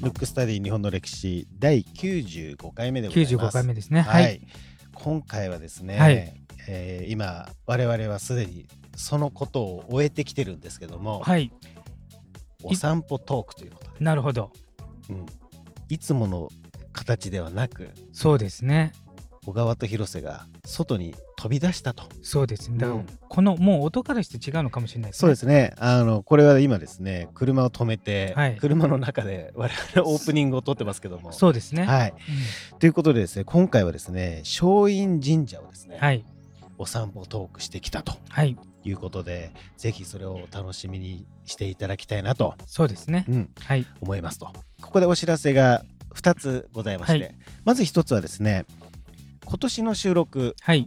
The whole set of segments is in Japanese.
ムックスタディ日本の歴史第95回目でございます。95回目ですね。は、はいい。今回はですね、はいえー今我々はすでにそのことを終えてきてるんですけども、はい。お散歩トークということで、なるほど。うん、いつもの形ではなくそうですね。小川と広瀬が外に飛び出したと。そうですね。だかこのもう音からして違うのかもしれないですね。そうですね。あのこれは今ですね、車を止めて、はい車の中で我々オープニングを撮ってますけども、そうですね。はい。ということでですね、今回はですね、松陰神社をですね、うんはい。お散歩トークしてきたとはい。いうことで、ぜひそれをお楽しみにしていただきたいなと、そうですね。うん、はい。思いますと。ここでお知らせが2つございまして、はいまず1つはですね、今年の収録、はい。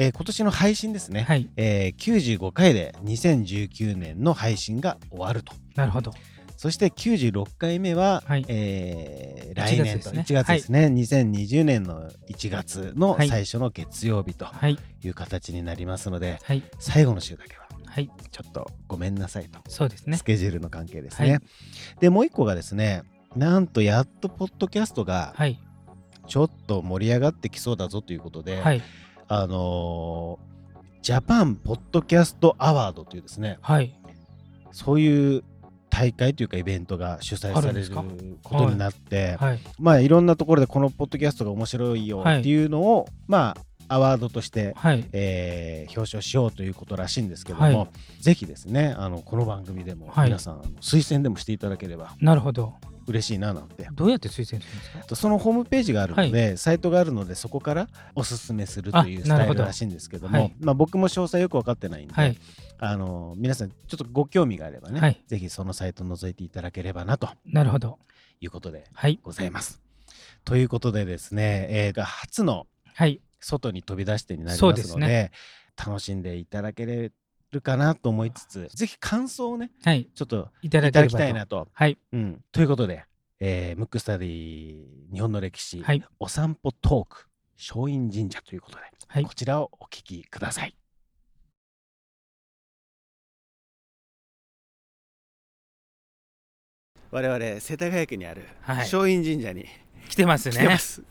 えー今年の配信ですね、はい。えー95回で2019年の配信が終わると。なるほど。そして96回目は、はいえー1月来年とですね1月ですね、2020年の1月のはい最初の月曜日とはい。いう形になりますので、はい。最後の週だけははい。ちょっとごめんなさいと、そうですねス。ケジュールの関係ですね。はいでもう一個がですねなんとやっとポッドキャストがはい。ちょっと盛り上がってきそうだぞということで、はい。あのージャパンポッドキャストアワードというですねはい。そういう大会というかイベントが主催されることになって、はい。まあいろんなところでこのポッドキャストが面白いよはいっていうのを、まあアワードとして、はい。えー表彰しようということらしいんですけども、はいぜひですねあのこの番組でもはい皆さん、推薦でもしていただければなるほど。嬉しいななんて。どうやって推薦するんですか？そのホームページがあるので、サイトがあるのでそこからおすすめするというスタイルらしいんですけどもはいまあ、僕も詳細よく分かってないんで、はい。あの皆さんちょっとご興味があればね、はいぜひそのサイト覗いていただければなとなるほど。いうことではい。ございます。ということでですね、えーが初のはい。外に飛び出してになりますのでね楽しんでいただけるかなと思いつつぜひ感想をねはい。ちょっといただき。たいなと。はい。うん、ということで、えームックスタディ日本の歴史、はい。お散歩トーク松陰神社ということで、はいこちらをお聞きください。我々世田谷区にあるはい松陰神社に来てますね。来てます。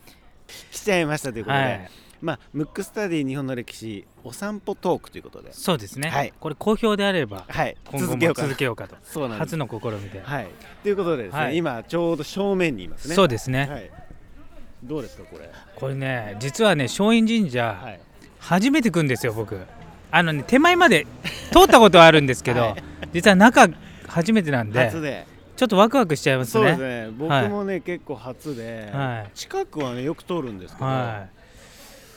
来ちゃいましたということで、はい。まあムックスタディ日本の歴史お散歩トークということで、そうですね。はいこれ好評であれば、はい、今後も続けようかと。そうなん初の試みで。はい、ということでですね、はい今ちょうど正面にいますね。そうですね。はい、どうですかこれ？これね、実はね、松陰神社、はい。初めて来るんですよ、僕。あのね、手前まで通ったことはあるんですけど、はい実は中、初めてなんで、初で。ちょっとワクワクしちゃいますね。そうですね。僕もね、結構初で、はい近くはねよく通るんですけど、はい。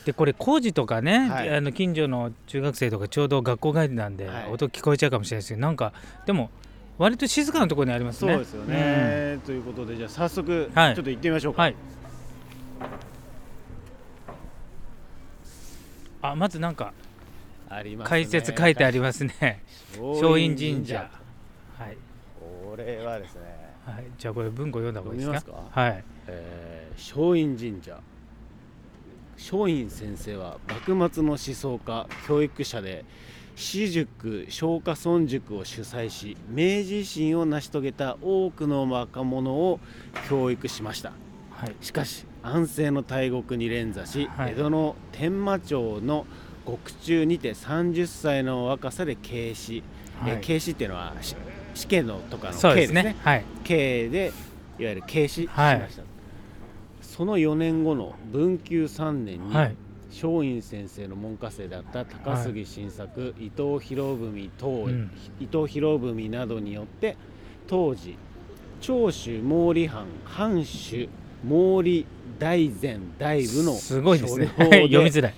でこれ工事とかね、はい。あの近所の中学生とかちょうど学校帰りなんで、はい。音聞こえちゃうかもしれないですけどなんかでも割と静かなところにありますね。そうですよね、ということでじゃあ早速、はい。ちょっと行ってみましょうか。うんはい。あまずなんか解説書いてありますね。松松陰神社。はい、これはですね、はい、じゃあこれ文庫読んだ方がいいですか？すか？はい。えー松陰神社。松陰先生は幕末の思想家教育者で私塾松下村塾を主催し明治維新を成し遂げた多くの若者を教育しました。はい。しかし安政の大国に連座し、はい。江戸の天満町の獄中にて30歳の若さで警視、えはい。警視っていうのはし死刑のとかのそうです刑ですね。ねはい。刑でいわゆる警視しまはい。した、その4年後の文久3年に、はい。松陰先生の門下生だった高杉晋作、伊藤博文等、うん。伊藤博文などによって当時長州毛利藩藩主毛利大前大部のすごいですね。読みづらい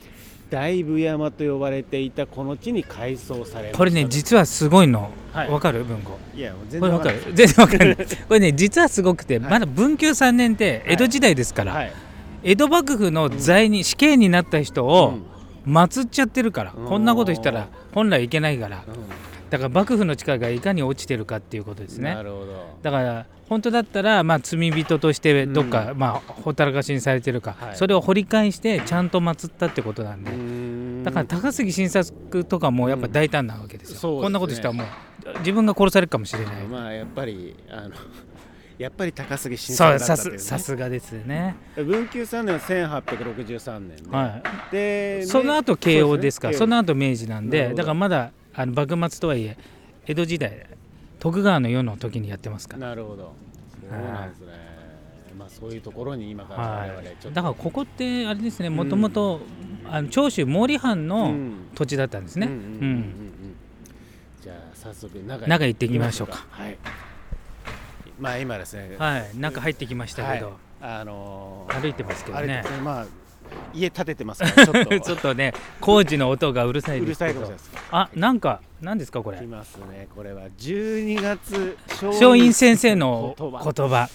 大部山と呼ばれていたこの地に改装されこれね実はすごいの。はい。わかる？文庫いや全然わかる？全然わかこれね実はすごくてはい。まだ文久3年って江戸時代ですから、はい。江戸幕府の罪人死刑になった人をうん。祀っちゃってるから、うん。こんなことしたら本来いけないから。うだから幕府の力がいかに落ちてるかっていうことですね。んなるほど。だから本当だったら、まあ、罪人としてどっか、うまあ、ほったらかしにされてるか、はい。それを掘り返してちゃんと祀ったってことなんで、ん。だから高杉晋作とかもやっぱ大胆なわけですよ、そうですねこんなことしたらもう自分が殺されるかもしれない、まあやっぱりあの やっぱり高杉晋作だったね、さすがですね、文久3年は1863年で、はでい、その後慶応ですか。らそ,、そうの後明治なんでだからまだあの幕末とはいえ江戸時代徳川の世の時にやってますから、なるほど。そうなんですね、まあそういうところに今から我々ちょっと、はい、だからここってあれですねもともと長州毛利藩うのん。土地だったんですね、うんじゃあ早速中中行ってみましょうか。はい。まあ今ですね。はい。中入ってきましたけど、はい。あのー歩いてますけどね。まあ家建ててますから ちょっと。ちょっとね工事の音がうるさいうでるすけど。さいかもしれないです。あなんか何ですかこれ？来ますね。これは12月松陰先生の言言葉。葉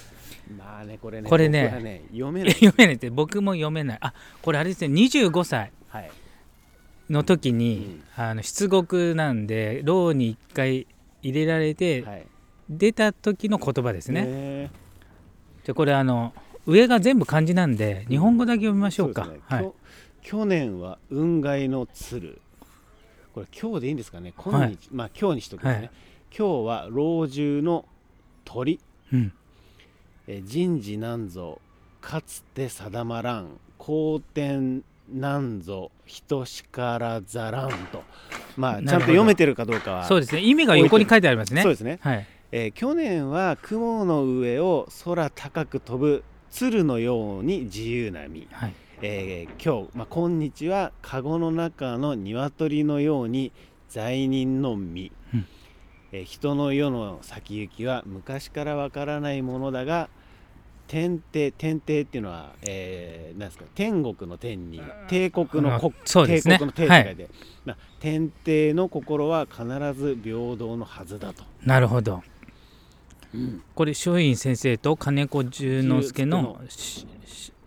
まあねこれねこれねね読めない。読めないって僕も読めない。あこれあれですね25歳。はい。の時に、あの出国なんで牢に1回入れられて、はい。出た時の言葉ですね、ねじゃあこれあの上が全部漢字なんで日本語だけ読みましょうか。そですね。はい。去年は雲外の鶴。これ今日でいいんですかね。今日、まあ今日にしときますね、はい。今日は老中の鳥。うん。えー人事なんぞかつて定まらん後天なんぞ人しからざらんと。まあちゃんと読めてるかどうかはそうですね。意味が横に書いてありますね。そうですね、はい。えー去年は雲の上を空高く飛ぶ鶴のように自由な身。はい。えー今日、まあ、今日は籠の中の鶏のように罪人の身、うん。えー人の世の先行きは昔からわからないものだが天帝天帝っていうのは、えーなんですか天国の天に帝国の国あそうですね。帝国の帝って書いて、まあ、天帝の心は必ず平等のはずだと、なるほどこれ松陰先生と金子十之助の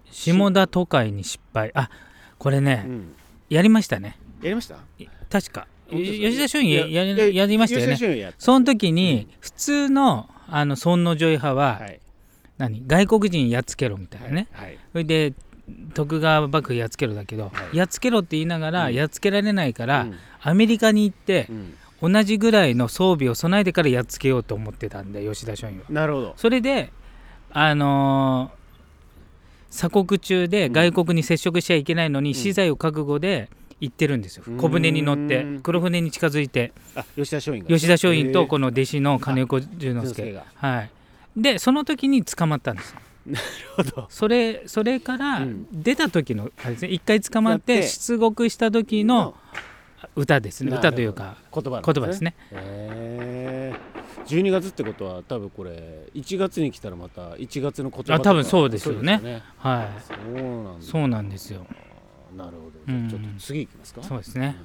下田都会に失敗。あこれね、うん。やりましたね。やりました？確か。吉田松陰ややいやりましたよね。その時に普通のあの尊王攘夷派は、はい。何？外国人やっつけろみたいなね、はい。それで徳川幕府やっつけろだけど、はい。やっつけろって言いながら、うん。やっつけられないから、うん。アメリカに行ってう、ん同じぐらいの装備を備えてからやっつけようと思ってたんで吉田松陰は。なるほど。それであのー鎖国中で外国に接触しちゃいけないのに、ん。資材を覚悟で行ってるんですよ、うん。小舟に乗って黒船に近づいて。あ吉田松陰が。吉田松陰とこのの弟子の金子十之助がはい。でその時に捕まったんですなるほど。それそれからうん。出た時のあれですね一回捕まっやって。て出国した時の歌ですね。歌というか言葉ですね。へえ12月ってことは多分これ1月に来たらまた1月の言葉あ多分そうですよね。そうですはそうなんそうなんですよ。なるほど。ちょっと次いきますか。そうですね。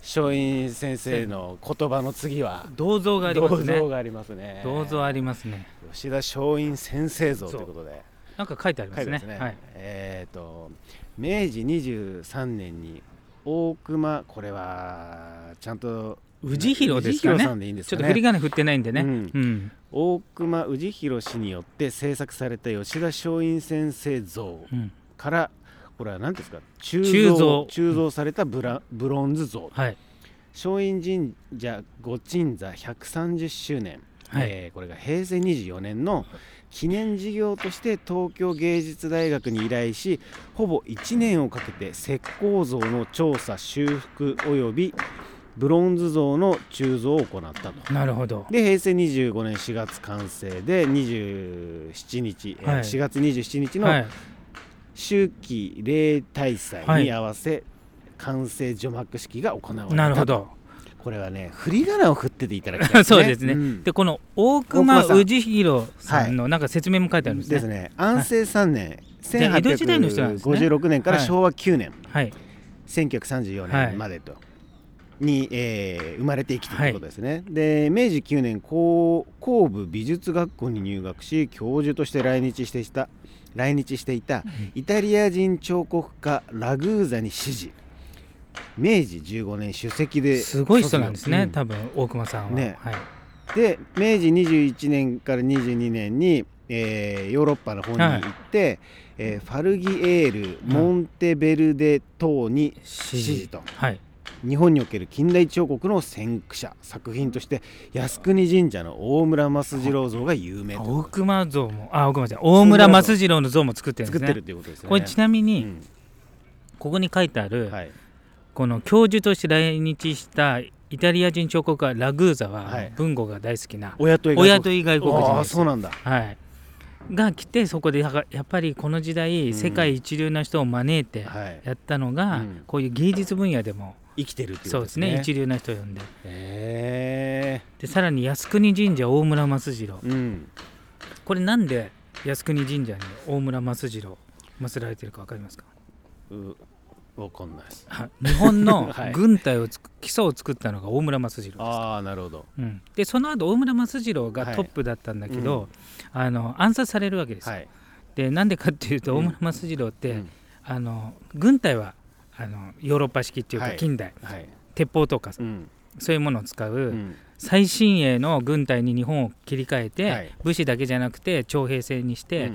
松陰先生の言葉の次は銅像がありますね。銅像がありますね。銅像ありますね。吉田松陰先生像ということで。なんか書いてありますね。すね。はい。えっ、と明治23年に大隈これはちゃんと氏弘ですか氏弘さねんでいいんですかね。ちょっと振り仮名振ってないんでね。うん。うん。大隈氏弘氏によって制作された吉田松陰先生像うん。からこれは何ですか鋳造。鋳造されたブラブロンズ像。はい。松陰神社御鎮座130周年、はい。えーこれが平成24年の記念事業として東京芸術大学に依頼しほぼ1年をかけて石膏像の調査修復およびブロンズ像の鋳造を行ったと。なるほど。で平成25年4月完成で27日、えーはい。4月27日のはい。秋季例大祭に合わせ、完成除幕式が行われたなるほどこれはね振り仮名を振ってていただきたいね。そうですね。ん。でこの大隈氏弘さんのなんか説明も書いてあるんですね。ですね。安政3年、じゃあ江戸時代の人なんですね1856年からはい。昭和9年、はい。1934はい。年までと、に、えー生まれてきたということですね、で明治9年高工部美術学校に入学し教授として来日していた来日していたイタリア人彫刻家ラグーザに師事明治15年首席ですごい人なんですね、うん多分大隈さんは、ね。はい、で明治21年から22年に、えーヨーロッパの方に行って、えーファルギエール、モンテベルデ島に指指示と。はい。日本における近代彫刻の先駆者作品として靖国神社の大村益次郎像が有名と。大熊像もあ大熊じゃない大村益次郎の像も作ってるんですね。作ってるっていうことですね。これちなみに、うん。ここに書いてある、はいこの教授として来日したイタリア人彫刻家ラグーザは、はい。文豪が大好きな親と親と以外国人そうなんだ。はい、が来てそこでやっぱりこの時代、うん。世界一流な人を招いてはい。やったのが、うん。こういう芸術分野でも生きてるっていうことでそうですすねね一流な人を呼んで。へでさらに靖国神社大村益次郎。えうん。これなんで靖国神社に大村益次郎祀られてるか分かりますか？うわかんないです。あ日本の はい。軍隊をつく基礎を作ったのが大村益次郎です。ああなるほど。うん、でその後大村益次郎がトップだったんだけど、はいあの暗殺されるわけですよ、はい。でなんでかっていうとうん。大村益次郎って、うん。あの軍隊はあのヨーロッパ式っていうかはい。近代、はい。鉄砲とかうん。そういうものを使う、うん。最新鋭の軍隊に日本を切り替えて、はい。武士だけじゃなくて徴兵制にして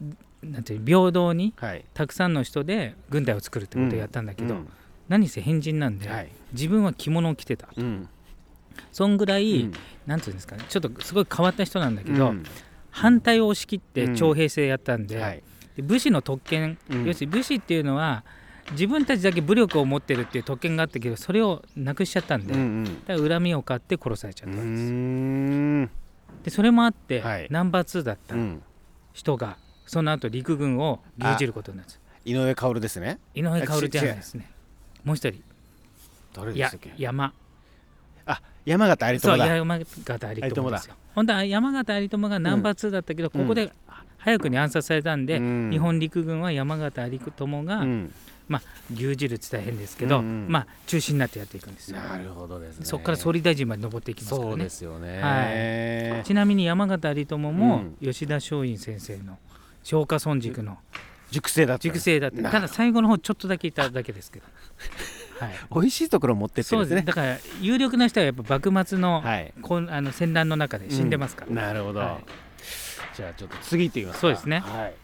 う、んなんて平等にはい。たくさんの人で軍隊を作るってことをやったんだけど、うん。何せ変人なんで、はい。自分は着物を着てたうん。そんぐらい、うん。なんていうんですかねちょっとすごい変わった人なんだけど、うん。反対を押し切ってうん。徴兵制やったんで,、はい。で武士の特権、うん。要するに武士っていうのは自分たちだけ武力を持ってるっていう特権があったけどそれをなくしちゃったんで、うんうん。だから恨みを買って殺されちゃったんです、ん。でそれもあって、はい。ナンバー2だったうん。人がその後陸軍を牛耳ることになる。んです井上薫ですね。井上薫じゃないですね。もう一人。誰でしたっけ？山。あ山形有そう朋だ山形有朋ですよ。本当は山形有朋がナンバー2だったけど、ここで早くに暗殺されたんで、うん。日本陸軍は山形有朋が、うん。牛耳るって大変ですけど、うんうん。まあ中心になってやっていくんですよ。なるほどですね。そこから総理大臣まで上っていきますからそうねですよね。はちなみに山形有朋もうん。吉田松陰先生の松下村塾の熟成だった。塾生だってなた。だ最後の方ちょっとだけいただけですけど、はい、美味しいところ持ってってそうるんですね。だから有力な人はやっぱ幕末の,、はい。こんあの戦乱の中で死んでますから、うん。なるほど、はい。じゃあちょっと次行ってみますか。そうですね。はい。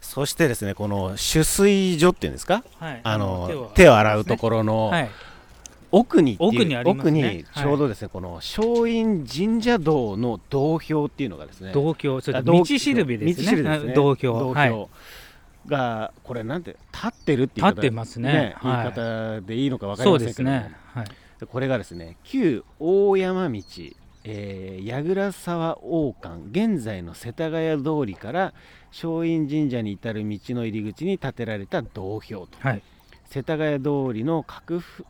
そしてですねこの取水所っていうんですか？はい。あの手を手を洗うところのはい奥に奥にありますね。奥にちょうどですね、この松陰神社道の道標っていうのがですね道標それあ道しるべですね。ですね。あ道標。道はい。標がこれなんて立ってるっていう言い方立ってますね。言い。はい方でいいのか分かりませんけども。ですね、はい、でこれがですね旧大山道、えー、矢倉沢王冠現在の世田谷通りから松陰神社に至る道の入り口に建てられた道標と。はい、世田谷通りの拡幅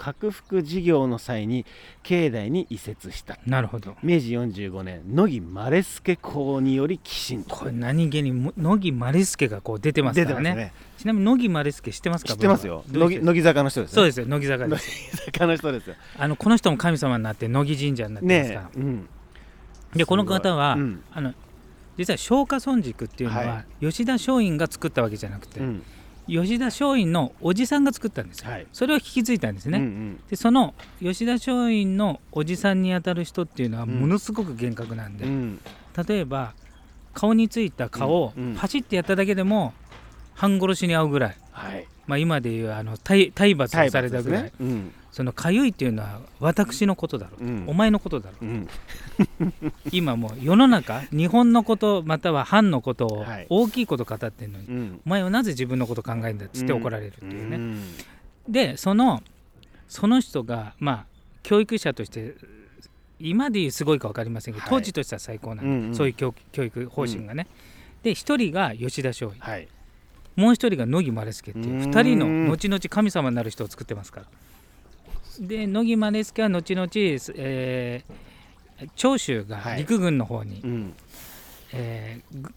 拡幅事業の際に境内に移設した。なるほど。明治45年乃木丸助公により寄進と。これ何気にも乃木丸助がこう出てますからね。ね。ちなみに乃木丸助知ってますか知ってますよ。乃木坂の人ですね。そうですよ乃木坂乃木坂の人ですよ。あのこの人も神様になって乃木神社になってますから、ねえ、うん、でこの方は、うん。あの実は松下村塾っていうのは、は吉田松陰が作ったわけじゃなくて、うん吉田松陰のおじさんが作ったんですよ、はい。それを引き継いだんですね、うんうん。でその吉田松陰のおじさんにあたる人っていうのはうん。ものすごく厳格なんで、うん。例えば顔についた蚊をうん。うん。パチッてやっただけでも半殺しに遭うぐらい、はい。まあ、今でいうあの体体罰をされたぐらい、ね。うんそのかゆいっていうのは私のことだろう、うん。お前のことだろう。うん。今もう世の中日本のことまたは藩のことをはい。大きいこと語ってるのに、うん。お前はなぜ自分のこと考えるんだっつって怒られるっていうね、ん。でそのその人がまあ教育者として今でいうすごいか分かりませんけど、はい。当時としては最高なんで、うんうん。そういう教教育方針がね、で一人が吉田松陰。はい。もう一人が乃木丸助っていう二人の後々神様になる人を作ってますからで乃木丸助は後々、えー長州がはい。陸軍の方に、うん。えーぐ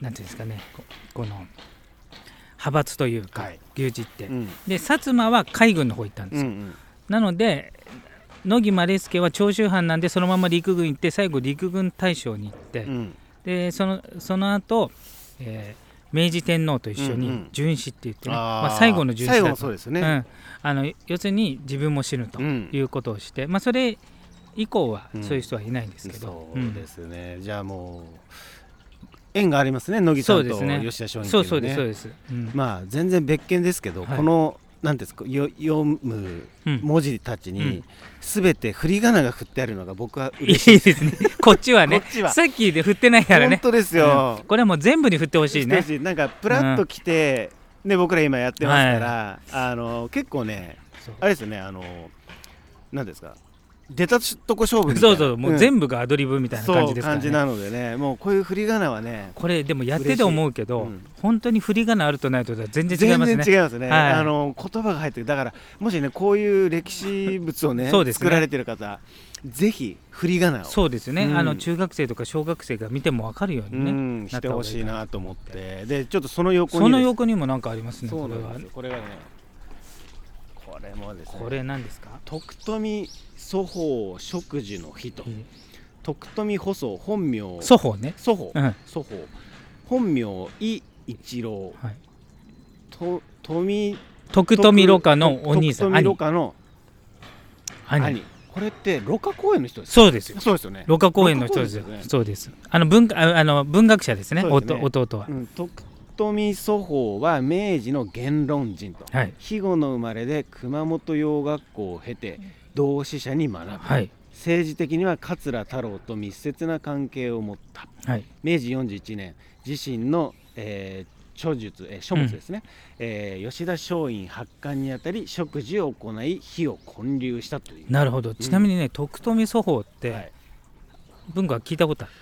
なんていうんですかねここの派閥というか、はい。牛耳って、うん。で薩摩は海軍の方行ったんです。よ、うん。なので乃木丸助は長州藩なんでそのまま陸軍行って最後陸軍大将に行って、うん。でそのその後、えー明治天皇と一緒にうんうん。殉死って言ってね、あー。まあ、最後の殉死だと。もそうですよね。うん、あの要するに自分も死ぬとうん。いうことをして、まあ、それ以降はうん。そういう人はいないんですけど、そうですね。じゃあもう縁がありますね乃木さんとそうですね。吉田松陰っていそうそうですそうねです、うん。まあ全然別件ですけどはい。このなんですかよ読むうん。文字たちにうん。全て振り仮名が振ってあるのが僕はいい嬉しいです ね。こっちはね。さっきで振ってないからね。本当ですよ。うん、これはもう全部に振ってほしいね。しなんかプラッと来て、ね僕ら今やってますから、あの結構ねあれですよねあのなんですか出たとこ勝負みたいな。そうそうもう全部がアドリブみたいな感じですからね、感じなのでね。もうこういう振り仮名はねこれでもやってて思うけど、うん。本当に振り仮名あるとないとでは全然違い全ますね。然違いますね、はい。あの言葉が入ってる。だからもしねこういう歴史物をね そうですね。作られてる方ぜひ振り仮名を。そうですね、うん。あの中学生とか小学生が見ても分かるよううにね、ん。してほしいなと思って。でちょっとその横にその横にも何かありますね。そうこれはなんですよ。これがねこれもですね。これ何ですか、徳富祖法植樹の日と。徳富細祖本名。祖法ね、祖法うん。祖法本名伊一郎。はい、と富徳富ろ過のお兄さん徳富ろ兄過の兄。兄。これってろ過公園の人ですそうですよ。そうですよね。ろ過公園の人ですよ。ね。そうです。あの文ああの文学者ですね。ね。弟は、うん、徳富祖法は明治の言論人と、はい。肥後の生まれで熊本洋学校を経て同志社に学ぶ、はい。政治的には桂太郎と密接な関係を持った。はい。明治41年自身の、えー著述、えー書物ですね、えー吉田松陰発刊にあたり植樹を行い火を建立したという。なるほど。ちなみにね、徳富祖法って、はい、文化は聞いたことある？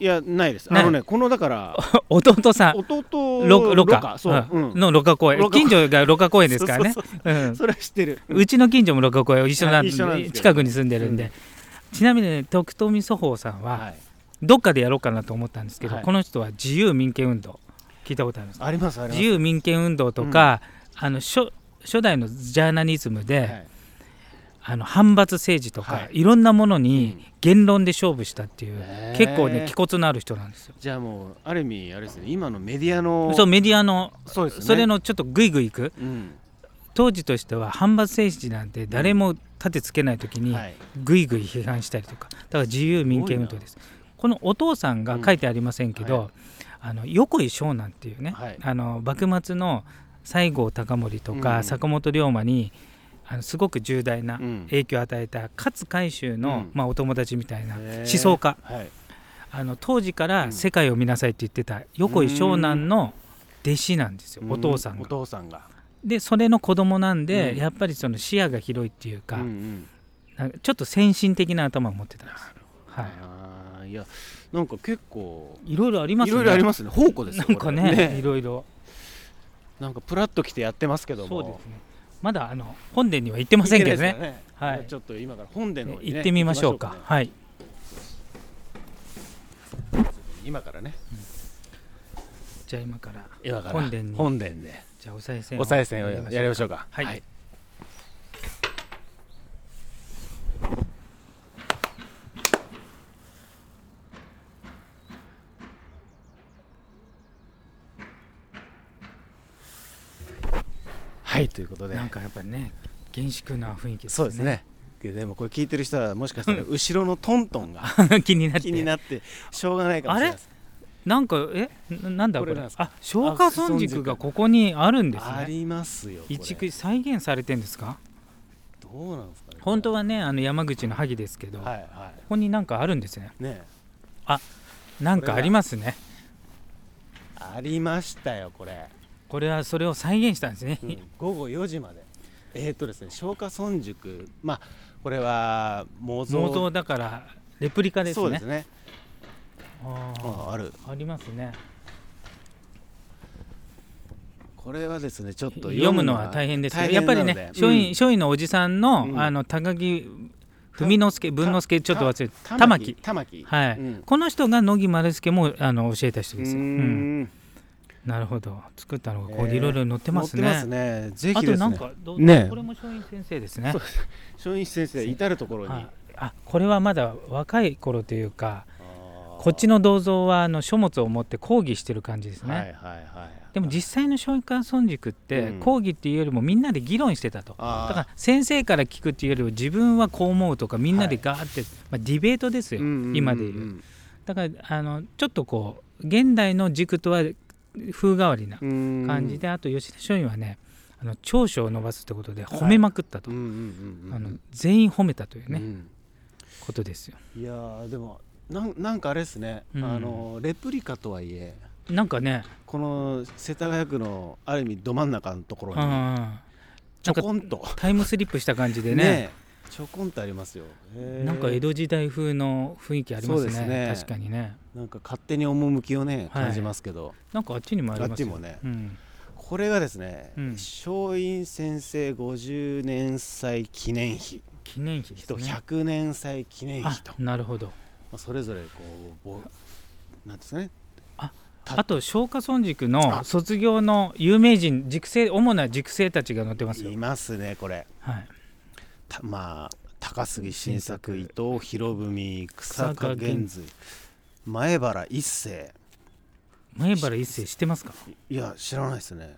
いやないです。あのねこのだから 弟さん。弟ろろ過過そう、ん。ん。のろ過公園近所がろ過公園ですからね。それは知ってる。うちの近所もろ過公園一緒なんで。近くに住んでるんで、うんちなみにね徳富祖法さんは、はい、どっかでやろうかなと思ったんですけど、はい。この人は自由民権運動聞いたことありますありますあります。自由民権運動とか、あの初初代のジャーナリズムで、はいあの反発政治とか、はい。い、ろんなものうにん。言論で勝負したっていう、へー。結構ね気骨のある人なんですよ。じゃあもうある意味あれですね今のメディアのそうメディアのそうですね。それのちょっとグイグイいく。うん。当時としては反発政治なんて誰も立てつけない時にはい。グイグイ批判したりとかだから自由民権運動です。このお父さんが書いてありませんけど、うんはあの横井湘南っていうね、はい。あの幕末の西郷隆盛とか、うん。坂本龍馬にあのすごく重大なうん。影響を与えた勝海舟の、うん。まあ、お友達みたいな思想家。はい。あの当時かうらん。世界を見なさいって言ってた横井湘南の弟子なんですよ、お父さんおが。父さんが。でそれの子供なんで、うん。やっぱりその視野が広いっていうか,、ちょっと先進的な頭を持ってたんです。はい。いやなんか結構いろいろありますね。いろいろありますね。宝庫ですよなんかね。いろいろ。なんかプラッと来てやってますけども。そうですね。まだあの本殿には行ってませんけどね。いけないですからはい。ちょっと今から本殿のね行ってみましょうか。行きまはい。今からね。じゃあ今から本殿に。本殿で。じゃあお賽銭をお賽銭をやりましょうか。か。はいはいということで。なんかやっぱりね厳粛な雰囲気ですね。そうですね。でもこれ聞いてる人はもしかしたら後ろのトントンが 気になって。気になってしょうがないかもしれないです。なんかえ？ななんだこれ？あ消化村塾がここにあるんですね。ありますよ一区再現されてんですか？どうなんですかね本当はねあの山口の萩ですけど、はいはここになんかあるんですね。いねなんかありますね。ありましたよこれ、これはそれを再現したんですね。うん。午後4時まで。えっ、とですね松下村塾。まあこれは模造模造だからレプリカですね。そうですね。あー。あある。ありますね。これはですねちょっと読むのは大変ですけど、大やっぱりね、松陰、うん松陰のおじさんの、うん。あの高木文之助、文之助、ちょっと忘れて、玉玉木。木玉木。はい、うん。この人が乃木丸助もあの教えた人ですよ。うん。んなるほど、作ったのがここえー。でいろいろ載ってますね。載ってますね。ぜあとひですね。なんかどう、ねこれも松陰先生ですね。松陰先生至る所に。はいあこれはまだ若い頃というかあー。こっちの銅像はあの書物を持って講義してる感じですね、はいはいはいでも実際の松下村塾ってうん。講義っていうよりもみんなで議論してたと、あー。だから先生から聞くっていうよりは自分はこう思うとかみんなでガーって、まあ、ディベートですよ、うんうんうんうん。今でいう。だからあのちょっとこう現代の軸とは風変わりな感感じで、あと吉田松陰はねあの長所を伸ばすってことで褒めまくったと、全員褒めたというね、うん。ことですよ。いやーでもなんなんかあれですね、うん。あのレプリカとはいえなんかねこの世田谷区のある意味ど真ん中のところにうんちょこんと。タイムスリップした感じでねねちょこんとありますよ。なんか江戸時代風の雰囲気ありますね。ね。確かにね。なんか勝手に趣をねはい。感じますけど、なんかあっちにもありますよ。あっちもね。うん、これがですね、うん。松陰先生50年祭記念碑。記念碑ですとね100年祭記念碑と、あなるほど。まあ、それぞれこうぼなんですかね。たあと松下村塾のあ。卒業の有名人塾生主な塾生たちが載ってますよ。いますねこれ。はい。たまあ高杉晋作伊藤博文草加源瑞前原一世。前原一世知ってますか？いや知らないですね。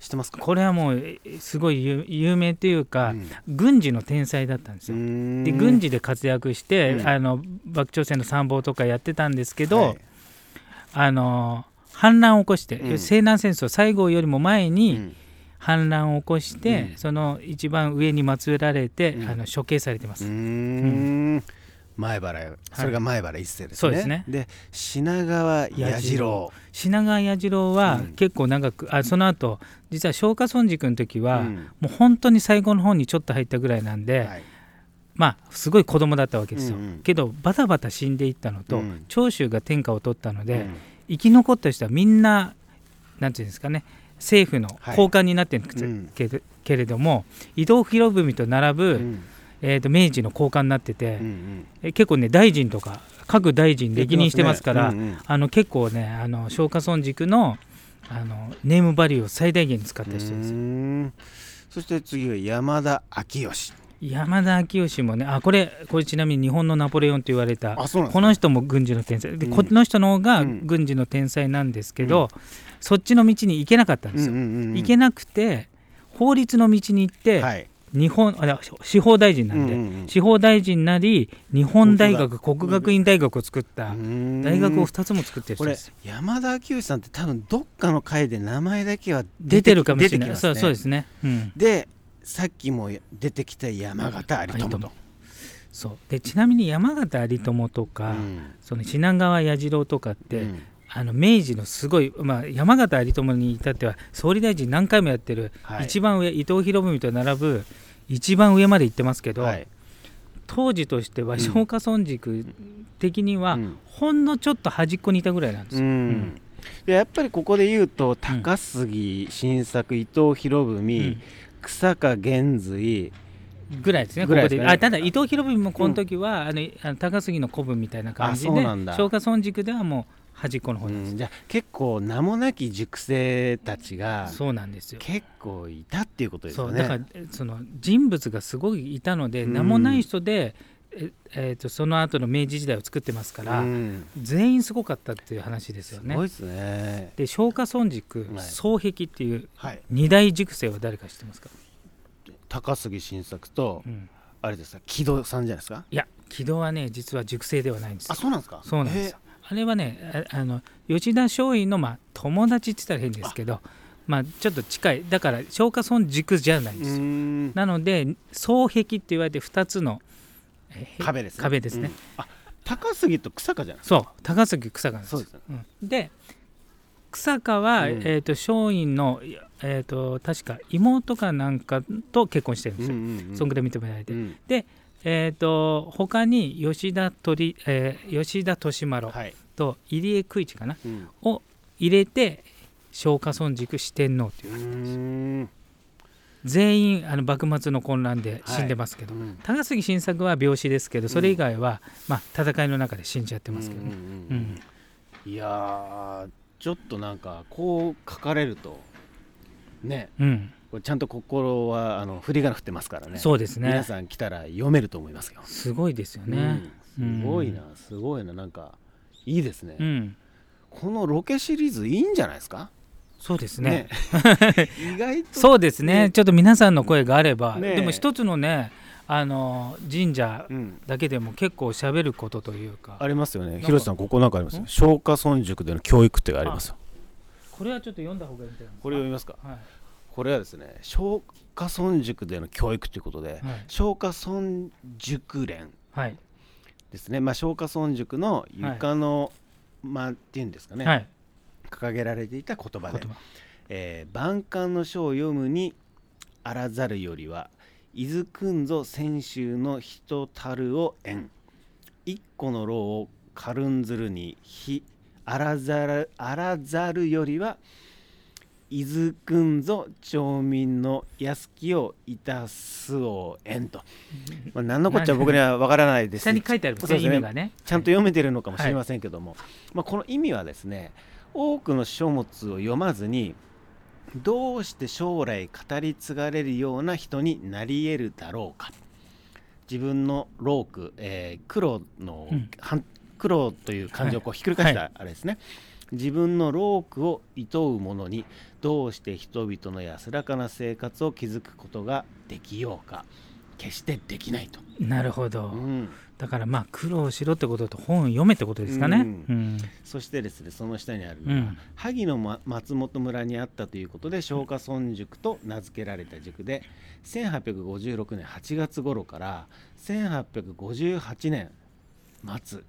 知ってますか？これはもうえすごい有有名というか、うん。軍事の天才だったんですよ。で軍事で活躍して、うん。あの幕朝鮮の参謀とかやってたんですけど、はい。あの反乱を起こして、うん。西南戦争最後よりも前うにん反乱を起こして、うん。その一番上に祀られて、うん。あの処刑されてます。うーん。前原それが前原一世ですね、そうですね。で品川彌次郎。品川彌次郎はうん。結構長く、あその後実は松下村塾の時は、うん。もう本当に最後の方にちょっと入ったぐらいなんで、はい。まあすごい子供だったわけですよ、うんうん。けどバタバタ死んでいったのと、うん。長州が天下を取ったので、うん。生き残った人はみんななんていうんですかね政府の高官になってるんですうん。けれども伊藤博文と並ぶ、うん。えー、と明治の高官になってて、う結構ね大臣とか各大臣歴任してますからうんうん。あの結構ねあの松下村塾のあのネームバリューを最大限に使った人ですそして次は山田昭義。山田昭義もねあこれこれちなみに日本のナポレオンと言われたこの人も軍事の天才。で、うん。この人の方がうん。軍事の天才なんですけど、そっちの道に行けなかったんですよ。行けななくて法律の道に行って、はい。日本あ司法大臣なんで、うんうんうん。司法大臣になり日本大学国学院。大学を作った大大学を2つも作ってる人これです。山田昭義さんって多分どっかの回で名前だけは出てるかもしれない。ね。そうそうですね。うん、でさっきも出てきた山形有朋と、そう。でちなみに山形有朋とか、うん。その品川彌次郎とかって、うんあの明治のすごい、まあ、山形有朋に至っては総理大臣何回もやってる、はい。一番上伊藤博文と並ぶ一番上まで行ってますけど、はい。当時としてはうん松下村塾的には、うん。ほんのちょっと端っこにいたぐらいなんですうよ。ん。でやっぱりここで言うと高杉晋作伊藤博文、うん。草加源瑞ぐらいですね、ここで。ねあただ、伊藤博文もこの時は、あのあの高杉の古文みたいな感じで、松下村塾ではもう端っこの方うです。んじゃあ結構名もなき塾生たちがそうなんですよ。結構いたっていうことですよね。そうだからえその人物がすごいいたので、うん名もない人で、ええーとその後の明治時代を作ってますから、うん全員すごかったっていう話ですよね。すごいですね。で松下村塾はい双璧っていうはい。二大塾生は誰か知ってますか、高杉晋作とうんあれですか木戸さんじゃないですか？いや木戸はね実は塾生ではないんですよあそうなんですか？そうなんですよあれはねああの吉田松陰の、まあ、友達って言ったら変ですけどまあ、ちょっと近い。だから松下村塾じゃないんうですよ、なので双璧って言われて2つの、えー壁ですね。壁ですね、うん。あ高杉と草加じゃない？ですそう。高杉草加なんです。そうですね。うん。で草加は、うん。えー、と松陰の、えー、と確か妹かなんかと結婚してるんですよ、んそんぐらい認められて、うんえー、と他に吉田鳥、えー吉田利丸はい。と入江久一かなうん。を入れて松下村塾四天王といううーん。全員あの幕末の混乱で死んでますけど、うん。高杉晋作は病死ですけどそれ以外は、まあ、戦いの中で死んじゃってますけどね、うんうんううん。ん。いやーちょっとなんかこう書かれるとね。うんちゃんと心はあの振り仮名振ってますからね。そうですね。皆さん来たら読めると思いますよ、すごいですよね。うん。すごいなすごいな。なんかいいですね、うん、このロケシリーズいいんじゃないですか？そうですね。意外と。そうですね、ね。ちょっと皆さんの声があれば、ねでも一つのね、あの神社うん。だけでも結構喋ることというか、ありますよね。か。広瀬さんここなんかありますよ。ん。松下村塾での教育ってありますよ。これはちょっと読んだ方がいいんじゃないですか。これ読みますか？はい、これはですね松下村塾での教育ということで、はい。松下村塾連はい。ですね、まあ、松下村塾の床の、まあっていうんですかね、はい。掲げられていた言葉でえー万感の書を読むにあらざるよりは伊豆くんぞ泉州の人たるを縁。一個の労を軽んずるに非あらざるあらざるよりは伊豆くんぞ町民の安きをいたすを縁と、まあ、何のこっちゃ僕には分からないです。下に書いてあるね意味がね。ちゃんと読めてるのかもしれませんけども、まあ、この意味はですね多くの書物を読まずにどうして将来語り継がれるような人になり得るだろうか。自分の労苦、えー苦労の、うん。反苦労という漢字をこうひっくり返したあれですね、自分の労苦を厭う者にどうして人々の安らかな生活を築くことができようか。決してできないと。なるほど、うん。だからまあ苦労しろってことと本を読めってことですかね。うん。うん。そしてですねその下にあるのは、うん。萩のま松本村にあったということで松下村塾と名付けられた塾で1856年8月頃から1858年末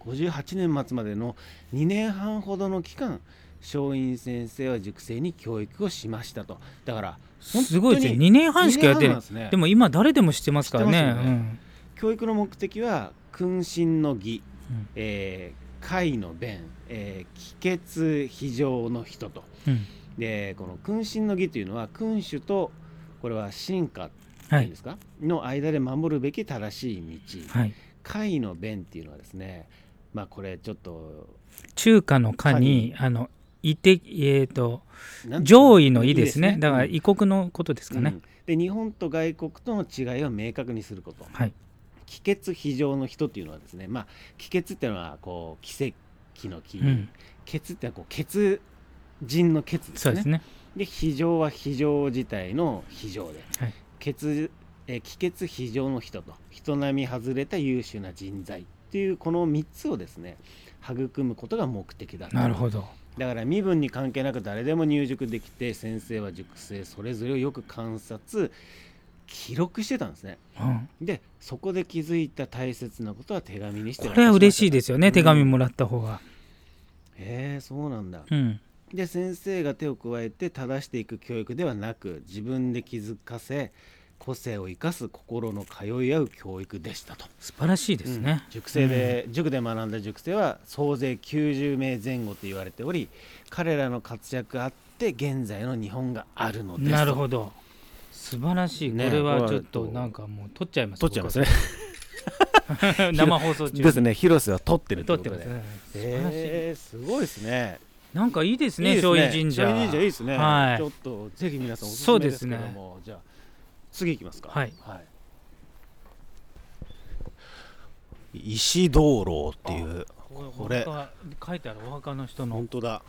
58年末までの2年半ほどの期間松陰先生は塾生に教育をしましたとだからすごいですね2年半しかやってないですねでも今誰でも知ってますからね知ってますよね教育の目的は君臣の義、うんえー会の弁、えー帰結非常の人とうんでこの君臣の義というのは君主とこれは進化はいいですか、の間で守るべき正しい道はい会の弁っていうのはですねまあこれちょっと中華の華にあのいてえっ、と上位の意ですね。いいうんだから異国のことですかね、うん。で日本と外国との違いを明確にすること。はい。帰結非常の人っていうのはですねまあ帰結っていうのはこう奇跡の木、うん。血ってのはこう血人の血ですね。そうですね。で非常は非常自体の非常で、はい。血えー気血非常の人と人並み外れた優秀な人材っていうこの3つをですね育むことが目的だなるほど。だから身分に関係なく誰でも入塾できて先生は塾生それぞれをよく観察記録してたんですね。うん。でそこで気づいた大切なことは手紙にしてこれは嬉しいでですよね、うん手紙もらった方が。へえそうなんだ。うん。で先生が手を加えて正していく教育ではなく自分で気づかせ個性を生かす心の通い合う教育でしたと、素晴らしいですね、うん。塾生で、塾で学んだ塾生は総勢90名前後と言われており彼らの活躍あって現在の日本があるのですと。なるほど。素晴らしい、ね。これはちょっとなんかもう撮っちゃいます。撮っちゃいます。ね僕 生放送中に。ですね。広瀬は撮ってる撮ということで。ってます。ね素晴らしい、えー、すごいですね。なんかいいですねいいです松陰神社。神社いいですね、はい。ちょっとぜひ皆さんおすすそうでめですすけねども、じゃあ次行きますか。はい。石灯籠っていうここれれ書いてあるお墓の人の。本当だ。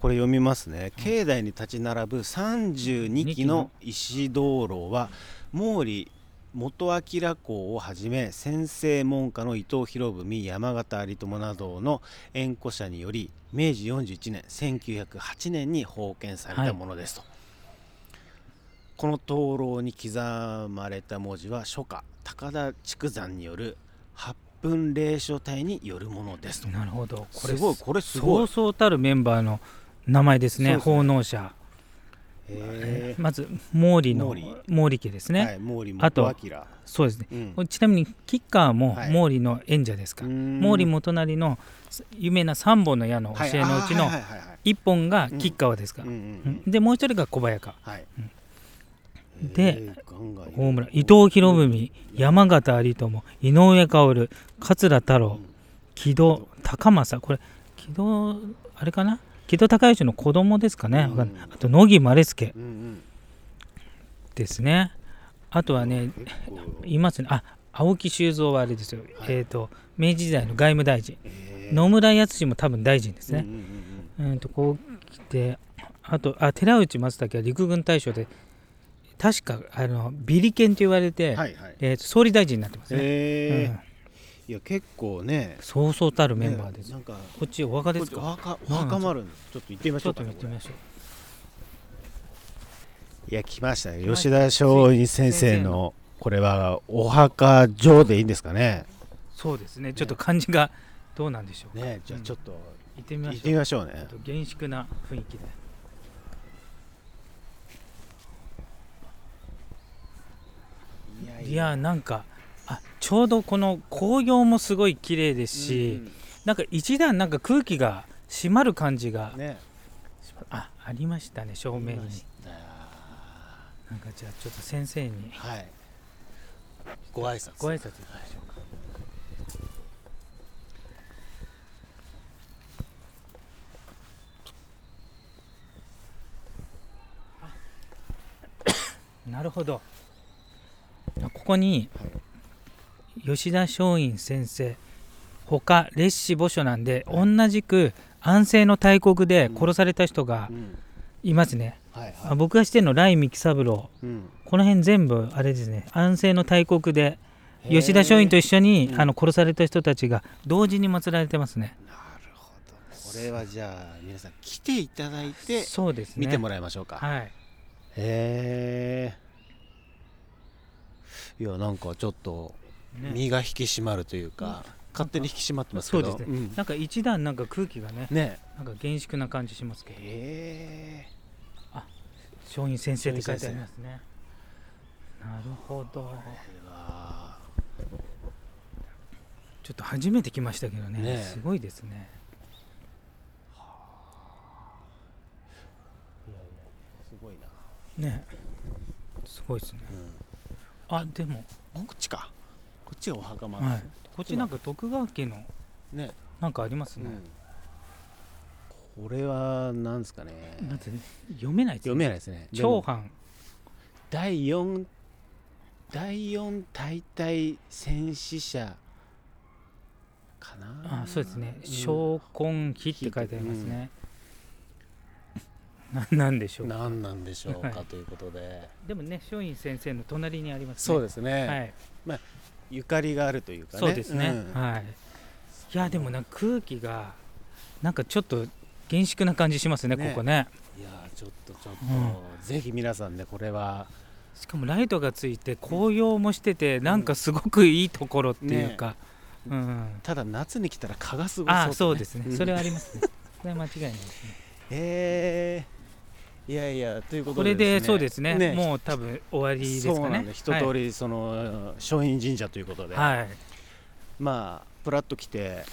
これ読みますね、境内に立ち並ぶ32基の石灯籠は毛利元明公をはじめ先生門下の伊藤博文山形有朋などの縁故者により明治41年1908年に封建されたものですと、この灯籠に刻まれた文字は書家高田筑山による八分霊書体によるものですと。なるほど。これすごいこれすごい。そうそうたるメンバーの名前ですねね奉納者へまず毛利の毛利。家ですね、はい、毛利あとそうですね。うん。ちなみに吉川もはい。毛利の演者ですか、うーん。毛利元就の有名な三本の矢の教えのうちのはいあーはいはいはいはい一本が吉川ですか。うんうら、んうん。でもう一人が小早川。はい。うん。へで大村伊藤博文山形有朋井上薫桂太郎木戸高政これ木戸あれかな？木戸孝允の子供ですかね、うん。あと乃木丸助うんうん。ですね。あとはねいますね。あ青木修造はあれですよ、はい。えっ、と明治時代の外務大臣。へー。野村康も多分大臣ですね、うんうんとこう来てあとあ寺内松武は陸軍大将で確かあのビリケンと言われて、うんはいはい。えーと総理大臣になってますね、へうん。えいや結構ね。そうそうたるメンバーです、ねなんかこっちお墓ですおか墓お墓もあるんですちょっと行ってみましちょうか。と見てみましょう。いや来ましたね。吉田松陰先生のこれはお墓上でいいんですかね。そうですね。ちょっと感じがどうなんでしょうか、ねじゃあちょっと行ってみましょう。行ってみましょうね。厳粛な雰囲気でいやなんかあちょうどこの紅葉もすごい綺麗ですし、なんか一段なんか空気が締まる感じが、ね。あありましたね正面に。なんかじゃあちょっと先生に。はい。ご挨拶。ご挨拶いきましょうか、あ なるほど。あここに吉田松陰先生他列子墓所なんで、同じく安政の大国で殺された人がうん。いますね、はいあ僕が知ってるの来三木三郎。うん。この辺全部あれですね。安政の大国で吉田松陰と一緒に、うん。あの殺された人たちが同時に祀られてますね。なるほど。これはじゃあ皆さん来ていただいてそうですね。見てもらいましょうか、はい。へえいやなんかちょっとね。身が引き締まるというか、勝手に引き締まってますけど。そうですね、ん。なんか一段なんか空気がねね。なんか厳粛な感じしますけど。へえ松陰先生って書いてありますね。なるほど。ちょっと初めて来ましたけどね。ね。えすごいですね。すごいな、ね。すごいですね。うん、あでも、こっちか。こっちがお墓参り、はい、こっちなんか徳川家のね、なんかありますね、これはなんですかね。なんて読めないですね。読めないですね。長藩。第4第四大隊戦死者かな。あそうですね「うん。昇魂碑」って書いてありますね、なん、なんでしょう。何なんでしょうはい。かということで、でもね松陰先生の隣にありますね。そうですね、はい。ゆかりがあるというかね。そうですね、ん。はい。いやでもな空気がなんかちょっと厳粛な感じしますねね。ここね。いやーちょっとちょっと、うぜひ皆さんねこれは。しかもライトがついて紅葉もしててなんかすごくいいところっていうか、うん。ただ夏に来たら蚊がすごそう、ね、ああそうですね、んそれはありますね。それは間違いないですね。えー、いやいやということこれででそうですね。うもう多分終わりですかね。そうなんで一通りその松陰神社ということで、はい、はいまあプラッと来て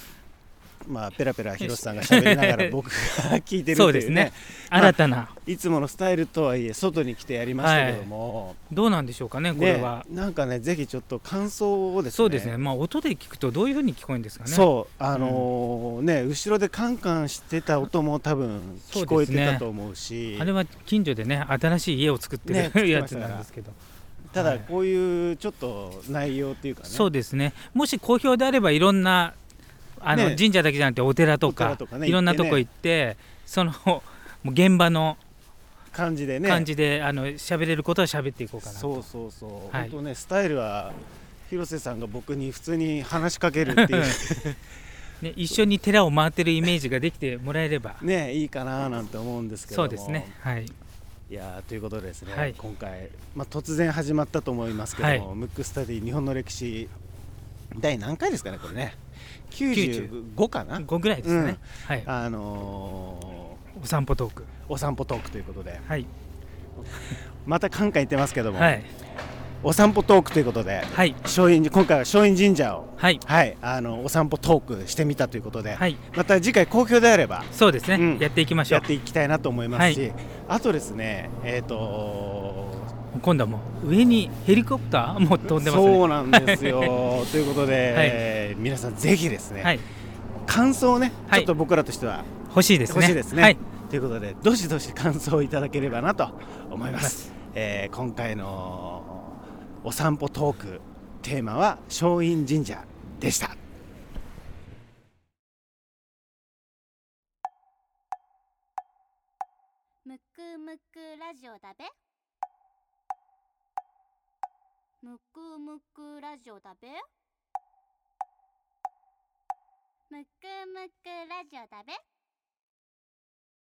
まあペラペラ 広瀬さんが喋りながら 僕が聞いてるそうっていうねですね。新たな、いつものスタイルとはいえ外に来てやりましたけども、どうなんでしょうかねこれは、ね、なんかねぜひちょっと感想をですね。そうですね。まあ音で聞くとどういうふうに聞こえるんですかね。そうあのーね後ろでカンカンしてた音も多分聞こえてたと思うし。あれは近所でね新しい家を作ってる、ね作ってやつなんですけど。たはい。だこういうちょっと内容っていうかね。そうですね。もし好評であればいろんなあの、ね神社だけじゃなくてお寺とかねいろんなとこ行ってそのもう現場の感じでね。感じで、あの喋れることは喋っていこうかなと。そうそうそう、はい。本当ねスタイルは広瀬さんが僕に普通に話しかけるっていう。ね、一緒に寺を回ってるイメージができてもらえれば。ねいいかななんて思うんですけども。そうですね。はい。いやーということでですね、はい。今回、まあ、突然始まったと思いますけども、はい。ムックスタディ日本の歴史第何回ですかねこれね。95かな？5ぐらいですね、うん。はい。あのお散歩トーク。ーお散歩トークということで。はい。またカンカン言ってますけども、はい。お散歩トークということではい。松陰今回は松陰神社をはい。はい。あのお散歩トークしてみたということで、はい。また次回好評であればそうですね、うん。やっていきましょやっていきたいなと思いますし、はい。あとですねえっ、とう今度はもう上にヘリコプターも飛んでますね。そうなんですよ。ということで、皆さんぜひですね、はい。感想をね、はい。ちょっと僕らとしては欲しいですね。欲しいですね。はい。ということでどしどし感想をいただければなと思います、えー今回のお散歩トークテーマは松陰神社でした。むくむくラジオだべむくむくラジオだべ？むくむくラジオだべ？